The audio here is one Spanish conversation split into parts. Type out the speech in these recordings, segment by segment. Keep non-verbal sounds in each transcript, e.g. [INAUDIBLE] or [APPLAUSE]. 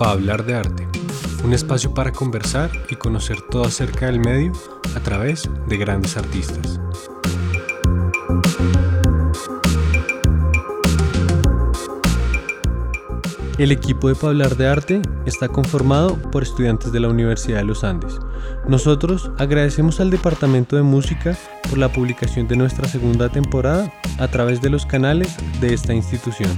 para hablar de arte, un espacio para conversar y conocer todo acerca del medio a través de grandes artistas. El equipo de Hablar de Arte está conformado por estudiantes de la Universidad de los Andes. Nosotros agradecemos al Departamento de Música por la publicación de nuestra segunda temporada a través de los canales de esta institución.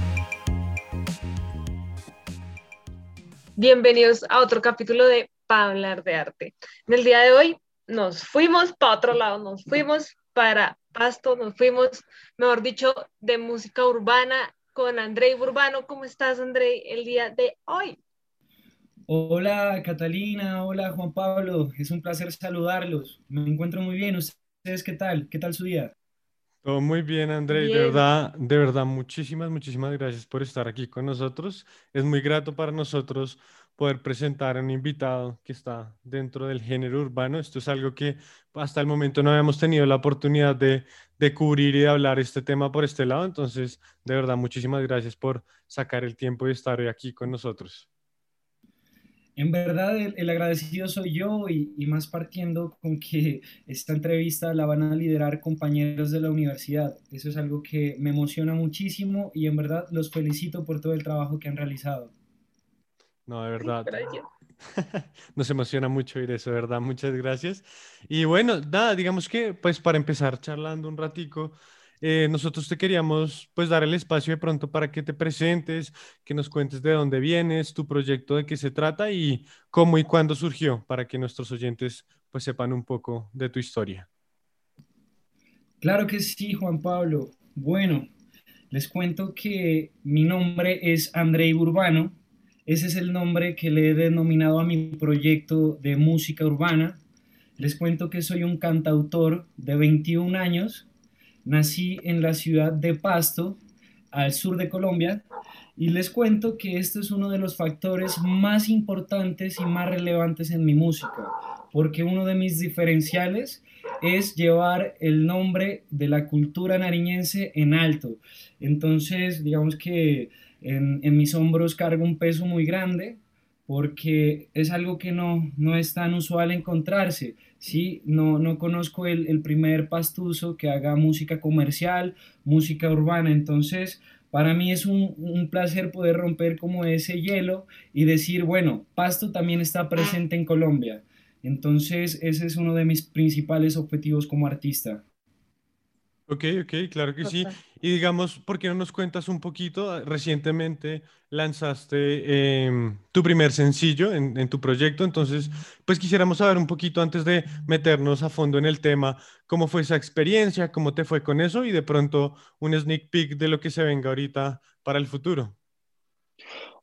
Bienvenidos a otro capítulo de Pa hablar de arte. En el día de hoy nos fuimos para otro lado, nos fuimos para Pasto, nos fuimos, mejor dicho, de música urbana con Andrei Urbano. ¿Cómo estás, Andrei, el día de hoy? Hola, Catalina. Hola, Juan Pablo. Es un placer saludarlos. Me encuentro muy bien. ¿Ustedes qué tal? ¿Qué tal su día? Todo muy bien, Andrei. De verdad, de verdad, muchísimas, muchísimas gracias por estar aquí con nosotros. Es muy grato para nosotros poder presentar a un invitado que está dentro del género urbano. Esto es algo que hasta el momento no habíamos tenido la oportunidad de, de cubrir y de hablar este tema por este lado. Entonces, de verdad, muchísimas gracias por sacar el tiempo y estar hoy aquí con nosotros. En verdad, el, agradecido soy yo y, y, más partiendo con que esta entrevista la van a liderar compañeros de la universidad. Eso es algo que me emociona muchísimo y en verdad los felicito por todo el trabajo que han realizado. No, de verdad. [LAUGHS] Nos emociona mucho oír eso, de verdad. Muchas gracias. Y bueno, nada, digamos que pues para empezar charlando un ratico, eh, nosotros te queríamos pues dar el espacio de pronto para que te presentes, que nos cuentes de dónde vienes, tu proyecto, de qué se trata y cómo y cuándo surgió, para que nuestros oyentes pues sepan un poco de tu historia. Claro que sí, Juan Pablo. Bueno, les cuento que mi nombre es Andrei Urbano ese es el nombre que le he denominado a mi proyecto de música urbana. Les cuento que soy un cantautor de 21 años. Nací en la ciudad de Pasto, al sur de Colombia, y les cuento que este es uno de los factores más importantes y más relevantes en mi música, porque uno de mis diferenciales es llevar el nombre de la cultura nariñense en alto. Entonces, digamos que en, mis hombros cargo un peso muy grande porque es algo que no, no es tan usual encontrarse. ¿sí? No, no conozco el, el primer pastuso que haga música comercial, música urbana, entonces para mí es un, un, placer poder romper como ese hielo y decir, bueno, Pasto también está presente en Colombia. Entonces ese es uno de mis principales objetivos como artista. Ok, ok, claro que sí. Y digamos, ¿por qué no nos cuentas un poquito? Ah, recientemente lanzaste em, tu primer sencillo en, tu proyecto, entonces, pues quisiéramos saber un poquito antes de meternos a fondo en el tema, cómo fue esa experiencia, cómo te fue con eso y de pronto un sneak peek de lo que se venga ahorita para el futuro.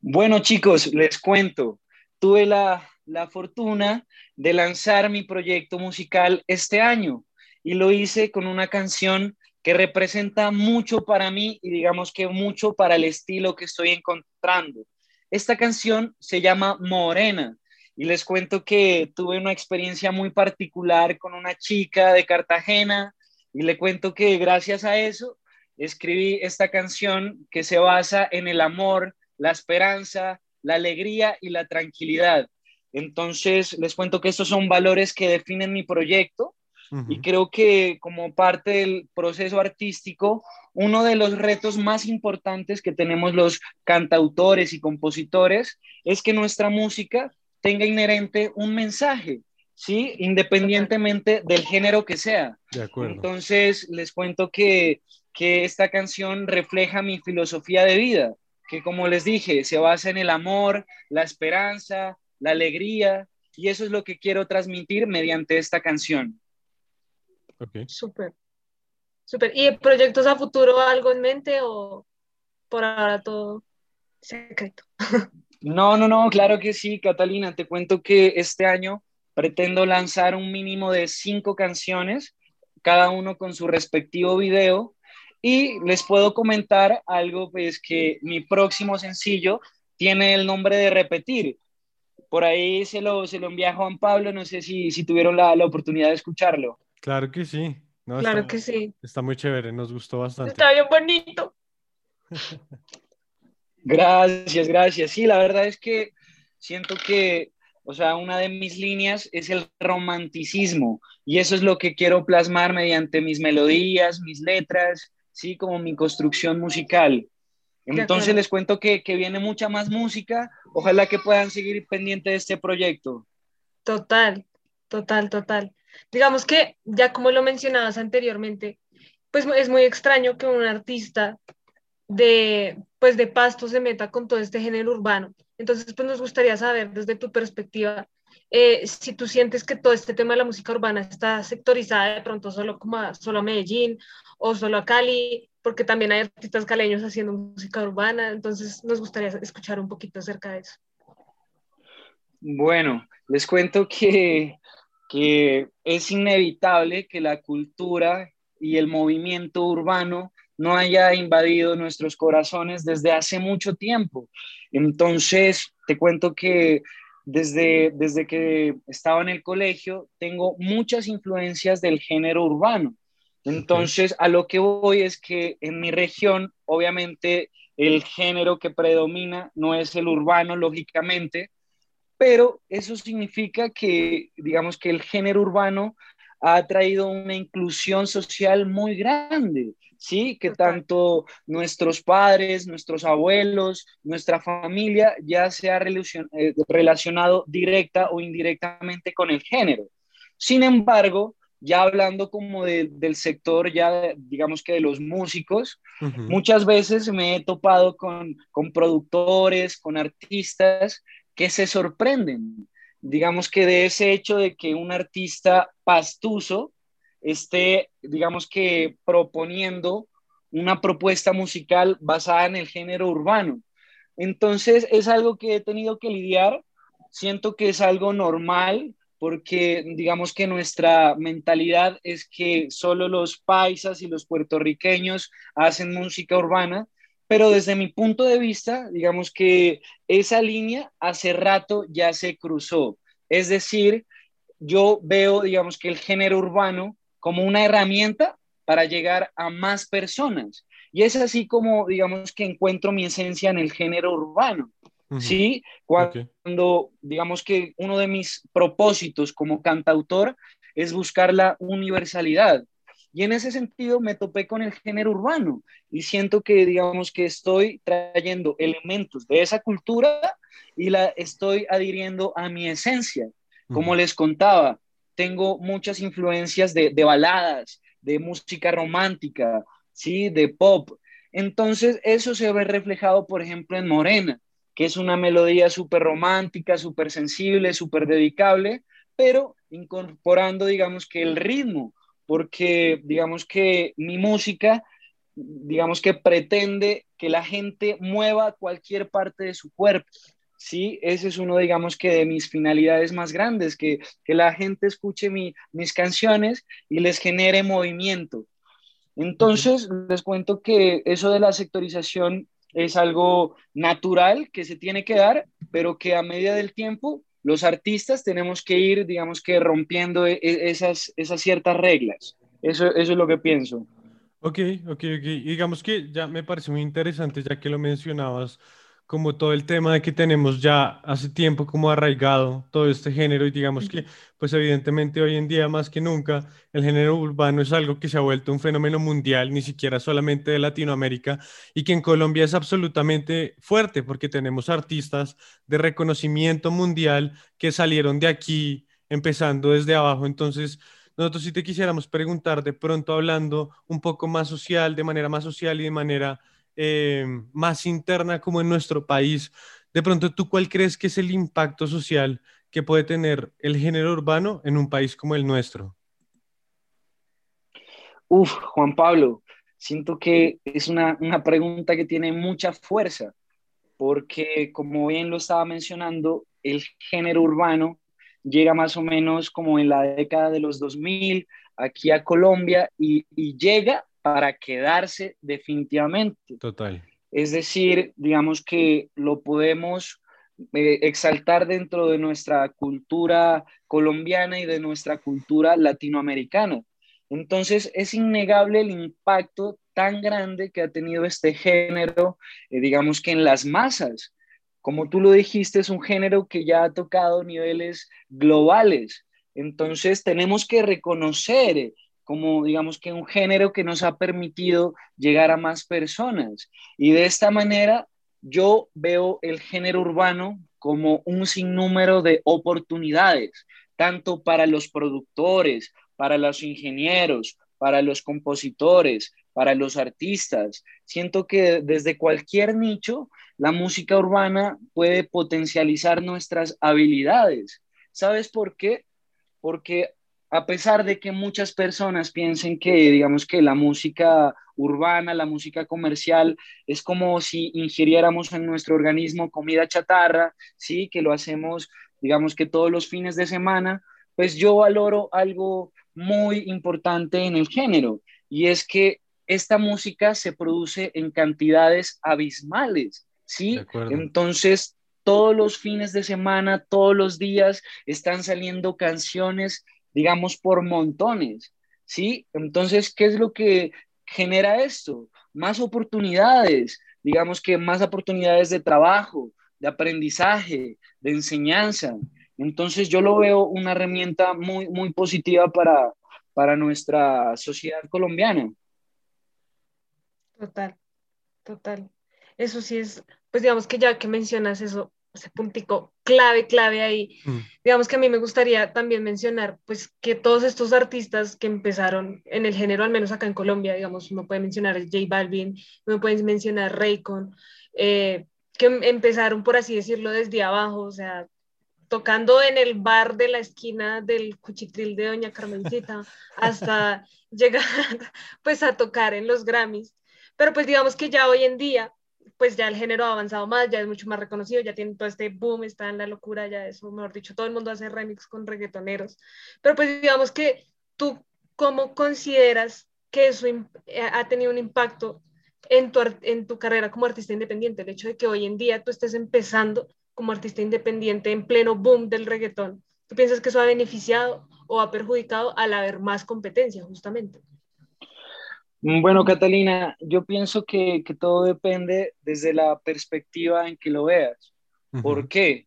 Bueno, chicos, les cuento. Tuve la, la fortuna de lanzar mi proyecto musical este año y lo hice con una canción que representa mucho para mí y digamos que mucho para el estilo que estoy encontrando. Esta canción se llama Morena y les cuento que tuve una experiencia muy particular con una chica de Cartagena y le cuento que gracias a eso escribí esta canción que se basa en el amor, la esperanza, la alegría y la tranquilidad. Entonces, les cuento que estos son valores que definen mi proyecto y creo que como parte del proceso artístico, uno de los retos más importantes que tenemos los cantautores y compositores es que nuestra música tenga inherente un mensaje, ¿sí? Independientemente del género que sea. De acuerdo. Entonces, les cuento que, que esta canción refleja mi filosofía de vida, que como les dije, se basa en el amor, la esperanza, la alegría, y eso es lo que quiero transmitir mediante esta canción. Okay. Súper. Súper. ¿Y proyectos a futuro algo en mente o por ahora todo secreto? [LAUGHS] No, no, no, claro que sí, Catalina. Te cuento que este año pretendo lanzar un mínimo de cinco canciones, cada uno con su respectivo video. Y les puedo comentar algo, pues que mi próximo sencillo tiene el nombre de Repetir. Por ahí se lo, se lo envié a Juan Pablo, no sé si, si tuvieron la, la oportunidad de escucharlo. Claro que sí. claro que sí. Está muy chévere, nos gustó bastante. Está bien bonito. [LAUGHS] gracias, gracias. Sí, la verdad es que siento que, o sea, una de mis líneas es el romanticismo y eso es lo que quiero plasmar mediante mis melodías, mis letras, sí, como mi construcción musical. Entonces les cuento que, que, viene mucha más música. Ojalá que puedan seguir pendiente de este proyecto. Total, total, total. Digamos que ya como lo mencionabas anteriormente, pues es muy extraño que un artista de, pues de Pasto se meta con todo este género urbano. Entonces, pues nos gustaría saber desde tu perspectiva eh, si tú sientes que todo este tema de la música urbana está sectorizada de pronto solo como a, solo a Medellín o solo a Cali, porque también hay artistas caleños haciendo música urbana, entonces nos gustaría escuchar un poquito acerca de eso. Bueno, les cuento que, que es inevitable que la cultura y el movimiento urbano no haya invadido nuestros corazones desde hace mucho tiempo. Entonces, te cuento que desde, desde que estaba en el colegio tengo muchas influencias del género urbano. Entonces, a lo que voy es que en mi región, obviamente, el género que predomina no es el urbano, lógicamente, pero eso significa que, digamos que el género urbano ha traído una inclusión social muy grande, ¿sí? Que tanto nuestros padres, nuestros abuelos, nuestra familia ya se ha eh, relacionado directa o indirectamente con el género. Sin embargo, ya hablando como del sector, ya digamos que de los músicos, muchas veces me he topado con, con productores, con artistas que se sorprenden digamos que de ese hecho de que un artista pastuso esté, digamos que proponiendo una propuesta musical basada en el género urbano. Entonces es algo que he tenido que lidiar, siento que es algo normal porque digamos que nuestra mentalidad es que solo los paisas y los puertorriqueños hacen música urbana pero desde mi punto de vista, digamos que esa línea hace rato ya se cruzó. Es decir, yo veo, digamos que el género urbano como una herramienta para llegar a más personas. Y es así como, digamos, que encuentro mi esencia en el género urbano. ¿Sí? Cuando, digamos que uno de mis propósitos como cantautor es buscar la universalidad. Y en ese sentido me topé con el género urbano y siento que, digamos, que estoy trayendo elementos de esa cultura y la estoy adhiriendo a mi esencia. Como les contaba, tengo muchas influencias de, de baladas, de música romántica, ¿sí? De pop. Entonces, eso se ve reflejado, por ejemplo, en Morena, que es una melodía súper romántica, súper sensible, súper dedicable, pero incorporando, digamos, que el ritmo porque digamos que mi música, digamos que pretende que la gente mueva cualquier parte de su cuerpo. Sí, ese es uno, digamos que de mis finalidades más grandes, que, que la gente escuche mis canciones y les genere movimiento. Entonces, les cuento que eso de la sectorización es algo natural que se tiene que dar, pero que a medida del tiempo los artistas tenemos que ir, digamos que rompiendo e, e, esas, esas ciertas reglas. Eso, eso es lo que pienso. Ok, ok, ok. digamos que ya me parece muy interesante, ya que lo mencionabas, como todo el tema de que tenemos ya hace tiempo como arraigado todo este género y digamos que, pues evidentemente hoy en día más que nunca, el género urbano es algo que se ha vuelto un fenómeno mundial, ni siquiera solamente de Latinoamérica, y que en Colombia es absolutamente fuerte porque tenemos artistas de reconocimiento mundial que salieron de aquí empezando desde abajo. Entonces, nosotros sí te quisiéramos preguntar de pronto hablando un poco más social, de manera más social y de manera eh, más interna como en nuestro país. De pronto, ¿tú cuál crees que es el impacto social que puede tener el género urbano en un país como el nuestro? Uf, Juan Pablo, siento que es una, una pregunta que tiene mucha fuerza, porque como bien lo estaba mencionando, el género urbano llega más o menos como en la década de los 2000 aquí a Colombia y, y llega para quedarse definitivamente. Total. Es decir, digamos que lo podemos eh, exaltar dentro de nuestra cultura colombiana y de nuestra cultura latinoamericana. Entonces, es innegable el impacto tan grande que ha tenido este género, eh, digamos que en las masas. como tú lo dijiste, es un género que ya ha tocado niveles globales. Entonces tenemos que reconocer como digamos que un género que nos ha permitido llegar a más personas. Y de esta manera yo veo el género urbano como un sinnúmero de oportunidades, tanto para los productores, para los ingenieros, para los compositores, para los artistas. Siento que desde cualquier nicho la música urbana puede potencializar nuestras habilidades. ¿Sabes por qué? Porque a pesar de que muchas personas piensen que, digamos que la música urbana, la música comercial, es como si ingiriéramos en nuestro organismo comida chatarra, sí, que lo hacemos, digamos que todos los fines de semana, pues yo valoro algo muy importante en el género, y es que esta música se produce en cantidades abismales, ¿sí? Entonces, todos los fines de semana, todos los días están saliendo canciones digamos, por montones, ¿sí? Entonces, ¿qué es lo que genera esto? Más oportunidades, digamos que más oportunidades de trabajo, de aprendizaje, de enseñanza. Entonces, yo lo veo una herramienta muy, muy positiva para, para nuestra sociedad colombiana. Total, total. Eso sí es, pues digamos que ya que mencionas eso, ese puntico clave, clave ahí. Mm. Digamos que a mí me gustaría también mencionar, pues, que todos estos artistas que empezaron en el género, al menos acá en Colombia, digamos, uno puede mencionar J Balvin, uno puede mencionar Raycon, eh, que empezaron, por así decirlo, desde abajo, o sea, tocando en el bar de la esquina del cuchitril de Doña Carmencita, [LAUGHS] hasta llegar, [LAUGHS] pues, a tocar en los Grammys. Pero pues digamos que ya hoy en día pues ya el género ha avanzado más, ya es mucho más reconocido, ya tiene todo este boom, está en la locura, ya eso, mejor dicho, todo el mundo hace remix con reggaetoneros. Pero pues digamos que tú, ¿cómo consideras que eso eh, ha tenido un impacto en tu, en tu carrera como artista independiente? El hecho de que hoy en día tú estés empezando como artista independiente en pleno boom del reggaetón, ¿tú piensas que eso ha beneficiado o ha perjudicado al haber más competencia, justamente? Mm, bueno, Catalina, yo pienso que, todo depende desde la perspectiva en que lo veas. ¿Por qué?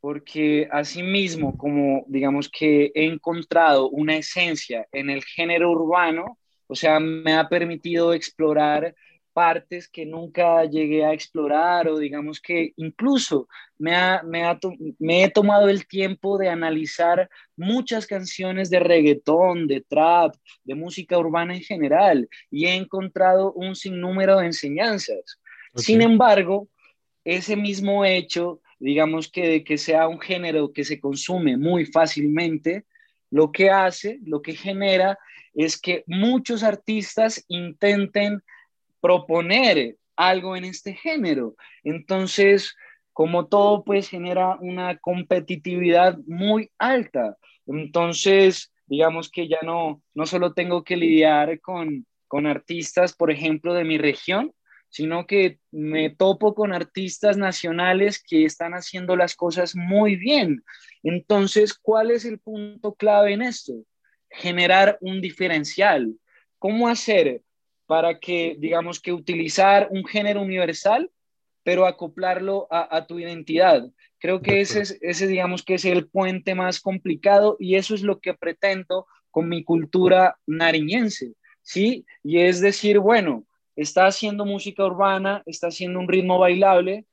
Porque asimismo, como digamos que he encontrado una esencia en el género urbano, o sea, me ha permitido explorar partes que nunca llegué a explorar o digamos que incluso me, me, he tomado el tiempo de analizar muchas canciones de reggaetón, de trap, de música urbana en general y he encontrado un sinnúmero de enseñanzas. Sin embargo, ese mismo hecho, digamos que de que sea un género que se consume muy fácilmente, lo que hace, lo que genera es que muchos artistas intenten proponer algo en este género. Entonces, como todo, pues genera una competitividad muy alta. Entonces, digamos que ya no, no solo tengo que lidiar con, con artistas, por ejemplo, de mi región, sino que me topo con artistas nacionales que están haciendo las cosas muy bien. Entonces, ¿cuál es el punto clave en esto? Generar un diferencial. ¿Cómo hacer para que, digamos, que utilizar un género universal, pero acoplarlo a, tu identidad. Creo que ese, es, ese, digamos, que es el puente más complicado y eso es lo que pretendo con mi cultura nariñense, ¿sí? Y es decir, bueno, está haciendo música urbana, está haciendo un ritmo bailable,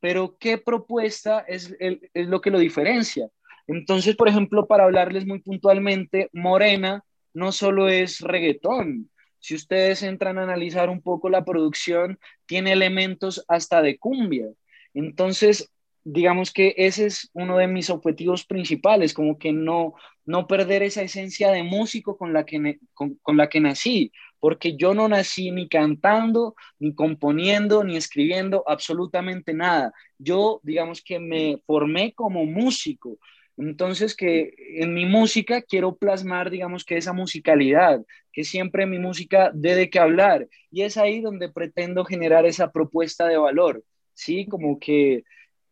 pero ¿qué propuesta es, es lo que lo diferencia? Entonces, por ejemplo, para hablarles muy puntualmente, Morena no solo es reggaetón, si ustedes entran a analizar un poco la producción, tiene elementos hasta de cumbia. Entonces, digamos que ese es uno de mis objetivos principales, como que no, no perder esa esencia de músico con la, que, con, la que nací, porque yo no nací ni cantando, ni componiendo, ni escribiendo absolutamente nada. Yo, digamos que me formé como músico, entonces, que en mi música quiero plasmar, digamos, que esa musicalidad, que siempre mi música dé de qué hablar. Y es ahí donde pretendo generar esa propuesta de valor, ¿sí? Como que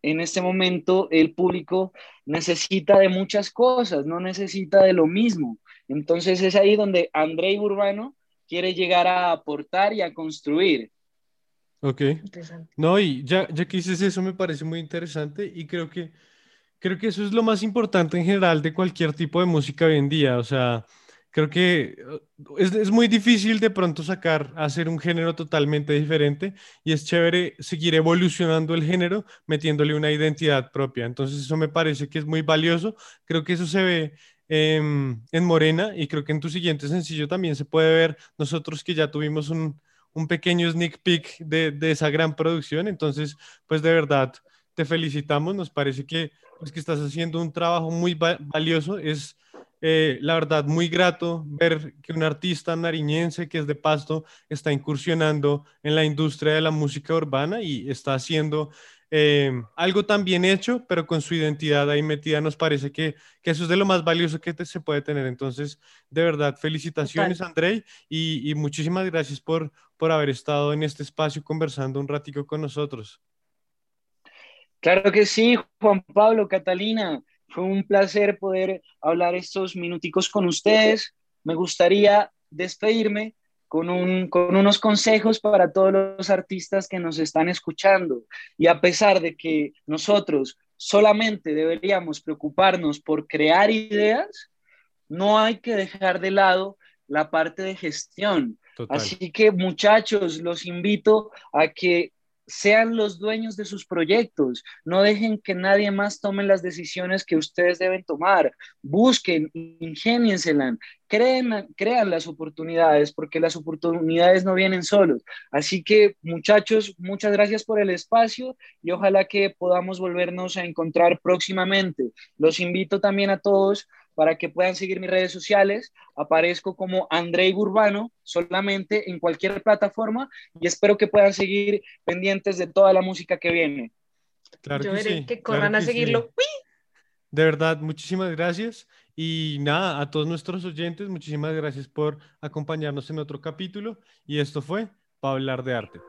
en este momento el público necesita de muchas cosas, no necesita de lo mismo. Entonces, es ahí donde André Urbano quiere llegar a aportar y a construir. Ok. No, y ya, ya que dices eso me parece muy interesante y creo que, creo que eso es lo más importante en general de cualquier tipo de música hoy en día. O sea, creo que uh, es, es, muy difícil de pronto sacar, hacer un género totalmente diferente y es chévere seguir evolucionando el género metiéndole una identidad propia. Entonces eso me parece que es muy valioso. Creo que eso se ve en, en Morena y creo que en tu siguiente sencillo también se puede ver nosotros que ya tuvimos un, un pequeño sneak peek de, de, esa gran producción. Entonces, pues de verdad, te felicitamos. Nos parece que, pues, que estás haciendo un trabajo muy valioso. Es eh, la verdad, muy grato ver que un artista nariñense que es de Pasto está incursionando en la industria de la música urbana y está haciendo eh, algo tan bien hecho, pero con su identidad ahí metida. Nos parece que, que eso es de lo más valioso que se puede tener. Entonces, de verdad, felicitaciones, Andrei, y, y, muchísimas gracias por, por haber estado en este espacio conversando un ratico con nosotros. Claro que sí, Juan Pablo, Catalina. Fue un placer poder hablar estos minuticos con ustedes. Me gustaría despedirme con, un, con unos consejos para todos los artistas que nos están escuchando. Y a pesar de que nosotros solamente deberíamos preocuparnos por crear ideas, no hay que dejar de lado la parte de gestión. Así que muchachos, los invito a que sean los dueños de sus proyectos, no dejen que nadie más tome las decisiones que ustedes deben tomar, busquen, ingénienselas, creen, crean las oportunidades, porque las oportunidades no vienen solos. Así que muchachos, muchas gracias por el espacio y ojalá que podamos volvernos a encontrar próximamente. Los invito también a todos para que puedan seguir mis redes sociales. Aparezco como Andrei Urbano solamente en cualquier plataforma y espero que puedan seguir pendientes de toda la música que viene. Claro Yo que veré que corran a seguirlo. De verdad, muchísimas gracias. Y nada, a todos nuestros oyentes, muchísimas gracias por acompañarnos en otro capítulo. Y esto fue para hablar de arte.